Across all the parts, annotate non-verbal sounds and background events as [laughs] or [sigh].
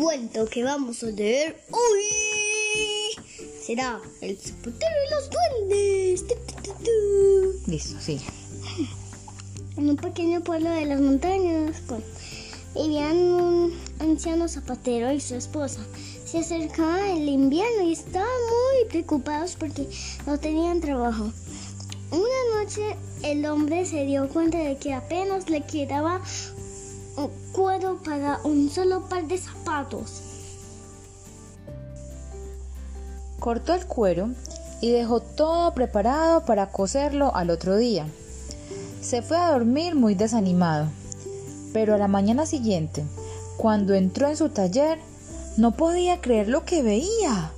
cuento que vamos a leer hoy será El zapatero y los duendes. Listo, sí. En un pequeño pueblo de las montañas pues, vivían un anciano zapatero y su esposa. Se acercaba el invierno y estaban muy preocupados porque no tenían trabajo. Una noche el hombre se dio cuenta de que apenas le quedaba cuero para un solo par de zapatos. Cortó el cuero y dejó todo preparado para coserlo al otro día. Se fue a dormir muy desanimado, pero a la mañana siguiente, cuando entró en su taller, no podía creer lo que veía.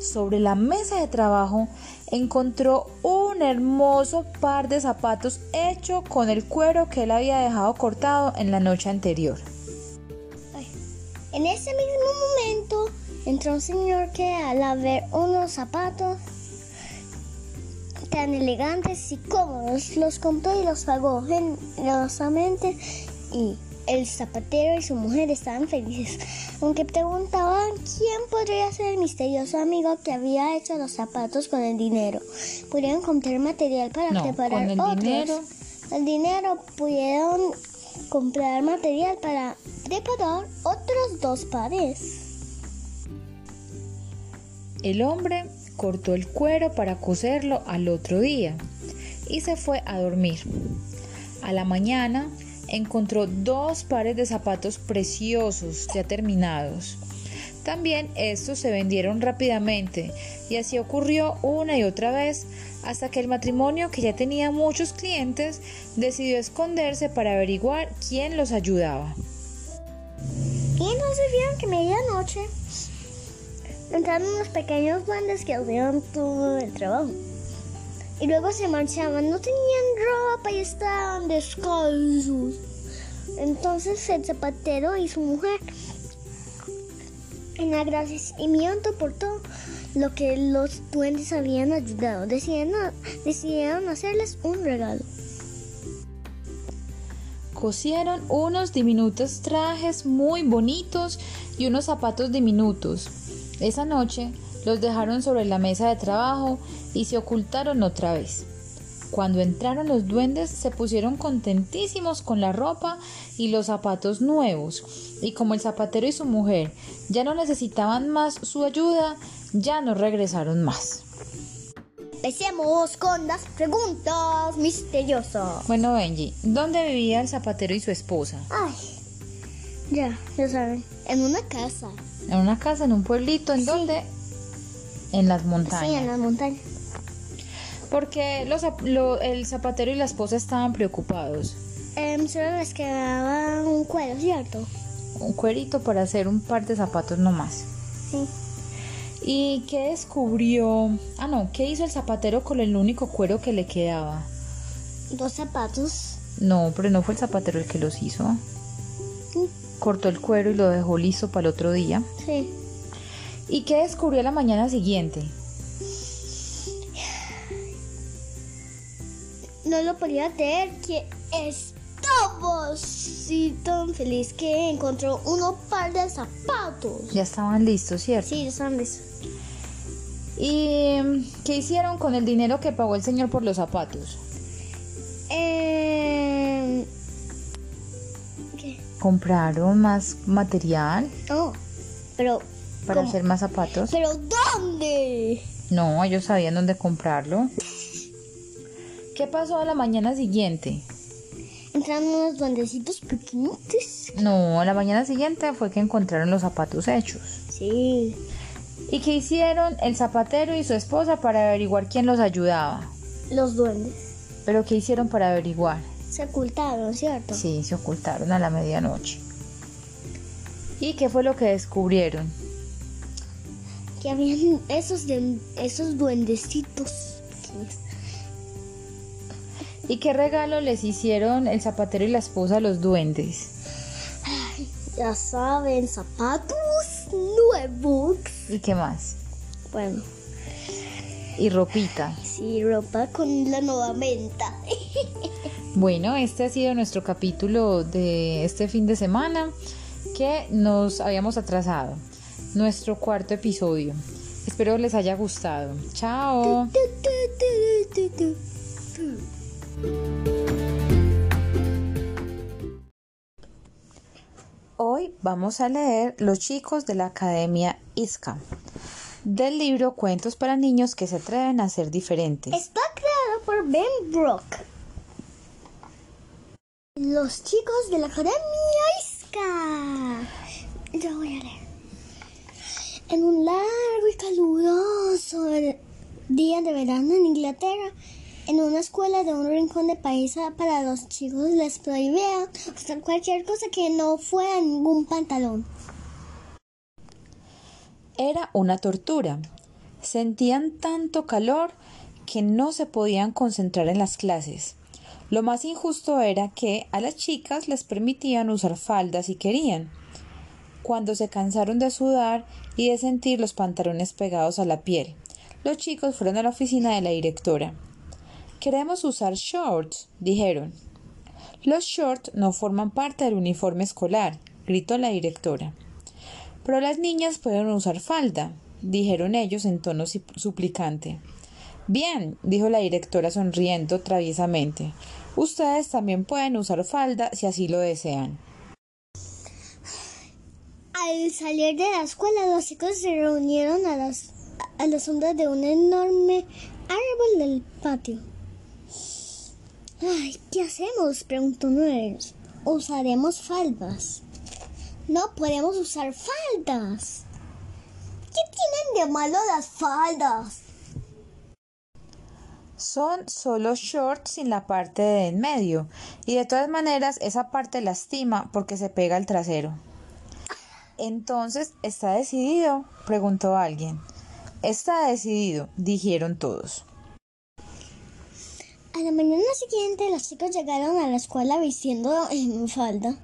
Sobre la mesa de trabajo encontró un hermoso par de zapatos hecho con el cuero que él había dejado cortado en la noche anterior. En ese mismo momento entró un señor que al ver unos zapatos tan elegantes y cómodos los compró y los pagó generosamente y el zapatero y su mujer estaban felices, aunque preguntaban quién podría ser el misterioso amigo que había hecho los zapatos con el dinero. Pudieron comprar material para preparar con el otros. dinero. El dinero pudieron comprar material para preparar otros dos pares. El hombre cortó el cuero para coserlo al otro día y se fue a dormir. A la mañana encontró dos pares de zapatos preciosos ya terminados. También estos se vendieron rápidamente y así ocurrió una y otra vez hasta que el matrimonio, que ya tenía muchos clientes, decidió esconderse para averiguar quién los ayudaba. Y entonces vieron que medianoche entraron unos pequeños duendes que hacían todo el trabajo. Y luego se marchaban, no tenían ropa y estaban descalzos. Entonces el zapatero y su mujer, en agradecimiento por todo lo que los duendes habían ayudado, decidieron, decidieron hacerles un regalo. Cosieron unos diminutos trajes muy bonitos y unos zapatos diminutos. Esa noche los dejaron sobre la mesa de trabajo y se ocultaron otra vez. Cuando entraron los duendes se pusieron contentísimos con la ropa y los zapatos nuevos, y como el zapatero y su mujer ya no necesitaban más su ayuda, ya no regresaron más. Empecemos con las preguntas misteriosas. Bueno, Benji, ¿dónde vivía el zapatero y su esposa? Ay, ya, ya saben, en una casa. En una casa, en un pueblito, ¿en Sí. dónde? En las montañas. Sí, en las montañas. Porque los, zap- lo- el zapatero y la esposa estaban preocupados. Em, solo les quedaba un cuero, ¿cierto? Un cuerito para hacer un par de zapatos nomás. Sí. ¿Y qué descubrió? Ah, no, ¿qué hizo el zapatero con el único cuero que le quedaba? Dos zapatos. No, pero no fue el zapatero el que los hizo. Mm, Cortó el cuero y lo dejó listo para el otro día. Sí. ¿Y qué descubrió la mañana siguiente? No lo podía creer que estaba así tan feliz que encontró uno par de zapatos. Ya estaban listos, ¿cierto? Sí, están listos. ¿Y qué hicieron con el dinero que pagó el señor por los zapatos? ¿Qué? ¿Compraron más material Oh, pero. para ¿cómo? hacer más zapatos? ¿Pero dónde? No, ellos sabían dónde comprarlo. ¿Qué pasó a la mañana siguiente? Entraron unos duendecitos pequeñitos. No, a la mañana siguiente fue que encontraron los zapatos hechos. Sí. ¿Y qué hicieron el zapatero y su esposa para averiguar quién los ayudaba? Los duendes. ¿Pero qué hicieron para averiguar? Se ocultaron, ¿cierto? Sí, se ocultaron a la medianoche. ¿Y qué fue lo que descubrieron? Que habían esos, de, esos duendecitos pequeños. ¿Y qué regalo les hicieron el zapatero y la esposa a los duendes? Ya saben, zapatos nuevos. ¿Y qué más? Bueno, Y ropita. sí, ropa con la nueva venta. [laughs] Bueno, este ha sido nuestro capítulo de este fin de semana. que nos habíamos atrasado. Nuestro cuarto episodio. Espero les haya gustado. Chao. Hoy vamos a leer Los chicos de la Academia ISCA del libro Cuentos para niños que se atreven a ser diferentes. Está creado por Ben Brock. Los chicos de la Academia ISCA. Yo voy a leer. En un largo y caluroso día de verano en Inglaterra, en una escuela de un rincón de país para los chicos les prohibían usar cualquier cosa que no fuera ningún pantalón. Era una tortura. Sentían tanto calor que no se podían concentrar en las clases. Lo más injusto era que a las chicas les permitían usar faldas si querían. Cuando se cansaron de sudar y de sentir los pantalones pegados a la piel, los chicos fueron a la oficina de la directora. Queremos usar shorts, dijeron. Los shorts no forman parte del uniforme escolar, gritó la directora. Pero las niñas pueden usar falda, dijeron ellos en tono suplicante. Bien, dijo la directora sonriendo traviesamente. Ustedes también pueden usar falda si así lo desean. Al salir de la escuela, los chicos se reunieron a las, a de un enorme árbol del patio. Ay, ¿qué hacemos? preguntó ellos. Usaremos faldas. No podemos usar faldas. ¿Qué tienen de malo las faldas? Son solo shorts sin la parte de en medio, y de todas maneras esa parte lastima porque se pega al trasero. Entonces, ¿está decidido? preguntó alguien. Está decidido, dijeron todos. A la mañana siguiente los chicos llegaron a la escuela vistiendo en falda.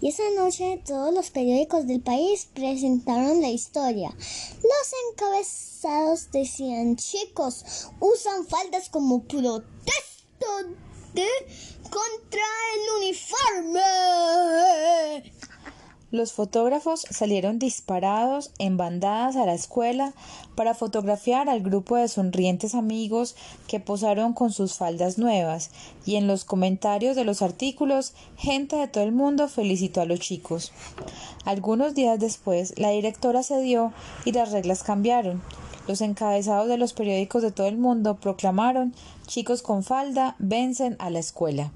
Y esa noche todos los periódicos del país presentaron la historia. Los encabezados decían, chicos, usan faldas como protesta de contra el uniforme. Los fotógrafos salieron disparados en bandadas a la escuela para fotografiar al grupo de sonrientes amigos que posaron con sus faldas nuevas y en los comentarios de los artículos gente de todo el mundo felicitó a los chicos. Algunos días después la directora cedió y las reglas cambiaron. Los encabezados de los periódicos de todo el mundo proclamaron chicos con falda vencen a la escuela.